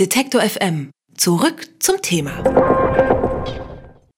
Detektor FM. Zurück zum Thema.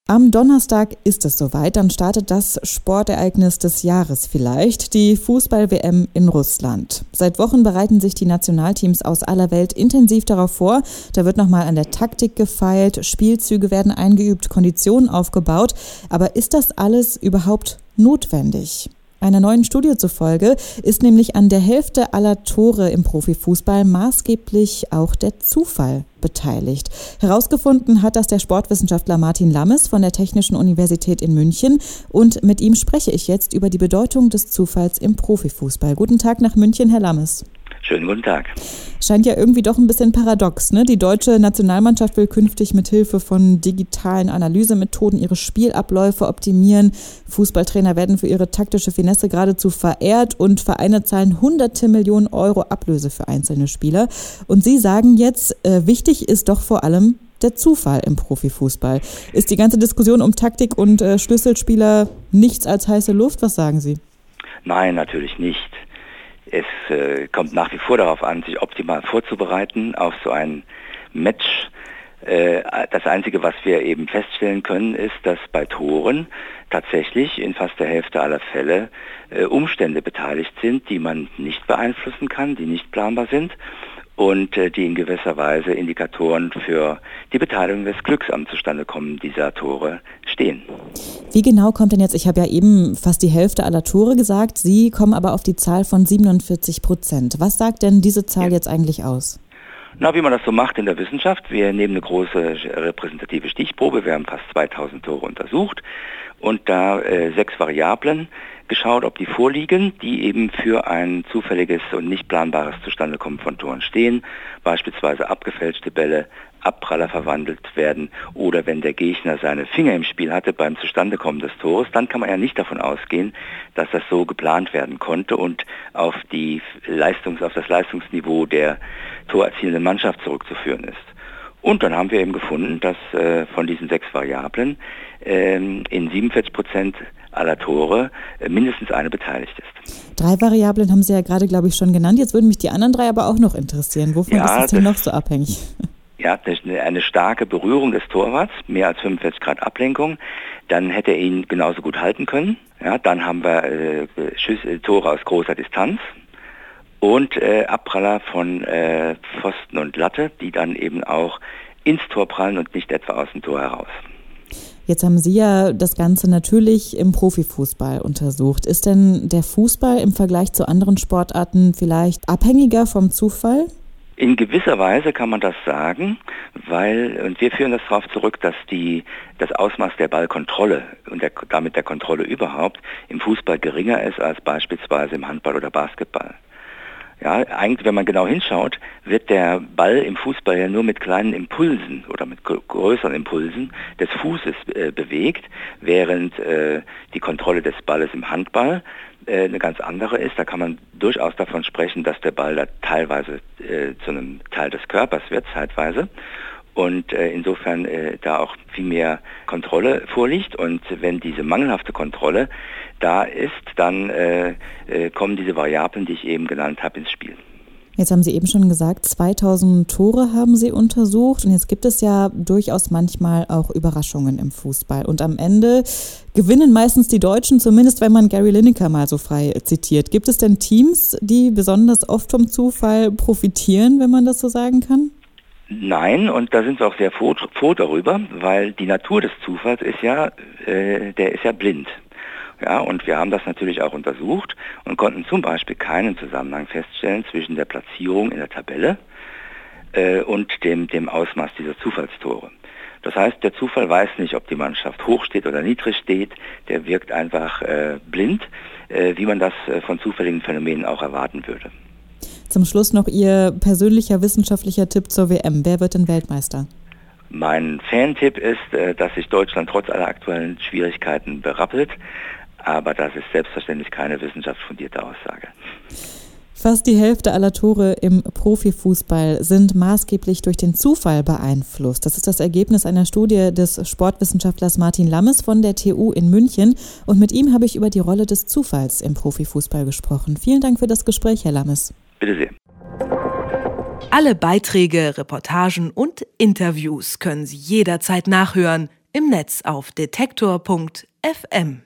Am Donnerstag ist es soweit, dann startet das Sportereignis des Jahres vielleicht, die Fußball-WM in Russland. Seit Wochen bereiten sich die Nationalteams aus aller Welt intensiv darauf vor. Da wird nochmal an der Taktik gefeilt, Spielzüge werden eingeübt, Konditionen aufgebaut. Aber ist das alles überhaupt notwendig? Einer neuen Studie zufolge ist nämlich an der Hälfte aller Tore im Profifußball maßgeblich auch der Zufall beteiligt. Herausgefunden hat das der Sportwissenschaftler Martin Lammes von der Technischen Universität in München und mit ihm spreche ich jetzt über die Bedeutung des Zufalls im Profifußball. Guten Tag nach München, Herr Lammes. Schönen guten Tag. Scheint ja irgendwie doch ein bisschen paradox. Ne? Die deutsche Nationalmannschaft will künftig mit Hilfe von digitalen Analysemethoden ihre Spielabläufe optimieren. Fußballtrainer werden für ihre taktische Finesse geradezu verehrt und Vereine zahlen hunderte Millionen Euro Ablöse für einzelne Spieler. Und Sie sagen jetzt, äh, wichtig ist doch vor allem der Zufall im Profifußball. Ist die ganze Diskussion um Taktik und äh, Schlüsselspieler nichts als heiße Luft? Was sagen Sie? Nein, natürlich nicht. Es äh, kommt nach wie vor darauf an, sich optimal vorzubereiten auf so ein Match. Äh, das Einzige, was wir eben feststellen können, ist, dass bei Toren tatsächlich in fast der Hälfte aller Fälle äh, Umstände beteiligt sind, die man nicht beeinflussen kann, die nicht planbar sind und äh, die in gewisser Weise Indikatoren für die Beteiligung des Glücks am Zustandekommen dieser Tore stehen. Wie genau kommt denn jetzt, ich habe ja eben fast die Hälfte aller Tore gesagt, Sie kommen aber auf die Zahl von 47 Prozent. Was sagt denn diese Zahl ja. jetzt eigentlich aus? Na, wie man das so macht in der Wissenschaft, wir nehmen eine große repräsentative Stichprobe, wir haben fast 2000 Tore untersucht und da äh, sechs Variablen geschaut, ob die vorliegen, die eben für ein zufälliges und nicht planbares Zustandekommen von Toren stehen, beispielsweise abgefälschte Bälle, Abpraller verwandelt werden oder wenn der Gegner seine Finger im Spiel hatte beim Zustandekommen des Tores, dann kann man ja nicht davon ausgehen, dass das so geplant werden konnte und auf, die Leistungs-, auf das Leistungsniveau der torerzielenden Mannschaft zurückzuführen ist. Und dann haben wir eben gefunden, dass äh, von diesen sechs Variablen äh, in 47 Prozent aller Tore äh, mindestens eine beteiligt ist. Drei Variablen haben Sie ja gerade, glaube ich, schon genannt. Jetzt würden mich die anderen drei aber auch noch interessieren. Wovon ja, ist das denn noch so abhängig? Ja, eine starke Berührung des Torwarts, mehr als 45 Grad Ablenkung, dann hätte er ihn genauso gut halten können. Ja, dann haben wir äh, Schüsse, Tore aus großer Distanz und äh, Abpraller von äh, Pfosten und Latte, die dann eben auch ins Tor prallen und nicht etwa aus dem Tor heraus. Jetzt haben Sie ja das Ganze natürlich im Profifußball untersucht. Ist denn der Fußball im Vergleich zu anderen Sportarten vielleicht abhängiger vom Zufall? In gewisser Weise kann man das sagen, weil, und wir führen das darauf zurück, dass die, das Ausmaß der Ballkontrolle und der, damit der Kontrolle überhaupt im Fußball geringer ist als beispielsweise im Handball oder Basketball. Ja, eigentlich, wenn man genau hinschaut, wird der Ball im Fußball ja nur mit kleinen Impulsen oder mit größeren Impulsen des Fußes äh, bewegt, während äh, die Kontrolle des Balles im Handball äh, eine ganz andere ist. Da kann man durchaus davon sprechen, dass der Ball da teilweise äh, zu einem Teil des Körpers wird, zeitweise und äh, insofern äh, da auch viel mehr Kontrolle vorliegt. Und wenn diese mangelhafte Kontrolle da ist, dann äh, äh, kommen diese Variablen, die ich eben genannt habe, ins Spiel. Jetzt haben Sie eben schon gesagt, 2000 Tore haben Sie untersucht und jetzt gibt es ja durchaus manchmal auch Überraschungen im Fußball. Und am Ende gewinnen meistens die Deutschen, zumindest wenn man Gary Lineker mal so frei zitiert. Gibt es denn Teams, die besonders oft vom Zufall profitieren, wenn man das so sagen kann? Nein, und da sind wir auch sehr froh, froh darüber, weil die Natur des Zufalls ist ja, äh, der ist ja blind. Ja, und wir haben das natürlich auch untersucht und konnten zum Beispiel keinen Zusammenhang feststellen zwischen der Platzierung in der Tabelle äh, und dem, dem Ausmaß dieser Zufallstore. Das heißt, der Zufall weiß nicht, ob die Mannschaft hoch steht oder niedrig steht. Der wirkt einfach äh, blind, äh, wie man das äh, von zufälligen Phänomenen auch erwarten würde. Zum Schluss noch Ihr persönlicher wissenschaftlicher Tipp zur WM. Wer wird denn Weltmeister? Mein Fantipp ist, äh, dass sich Deutschland trotz aller aktuellen Schwierigkeiten berappelt, aber das ist selbstverständlich keine wissenschaftsfundierte Aussage. Fast die Hälfte aller Tore im Profifußball sind maßgeblich durch den Zufall beeinflusst. Das ist das Ergebnis einer Studie des Sportwissenschaftlers Martin Lammes von der TU in München. Und mit ihm habe ich über die Rolle des Zufalls im Profifußball gesprochen. Vielen Dank für das Gespräch, Herr Lammes. Bitte sehr. Alle Beiträge, Reportagen und Interviews können Sie jederzeit nachhören im Netz auf detektor.fm.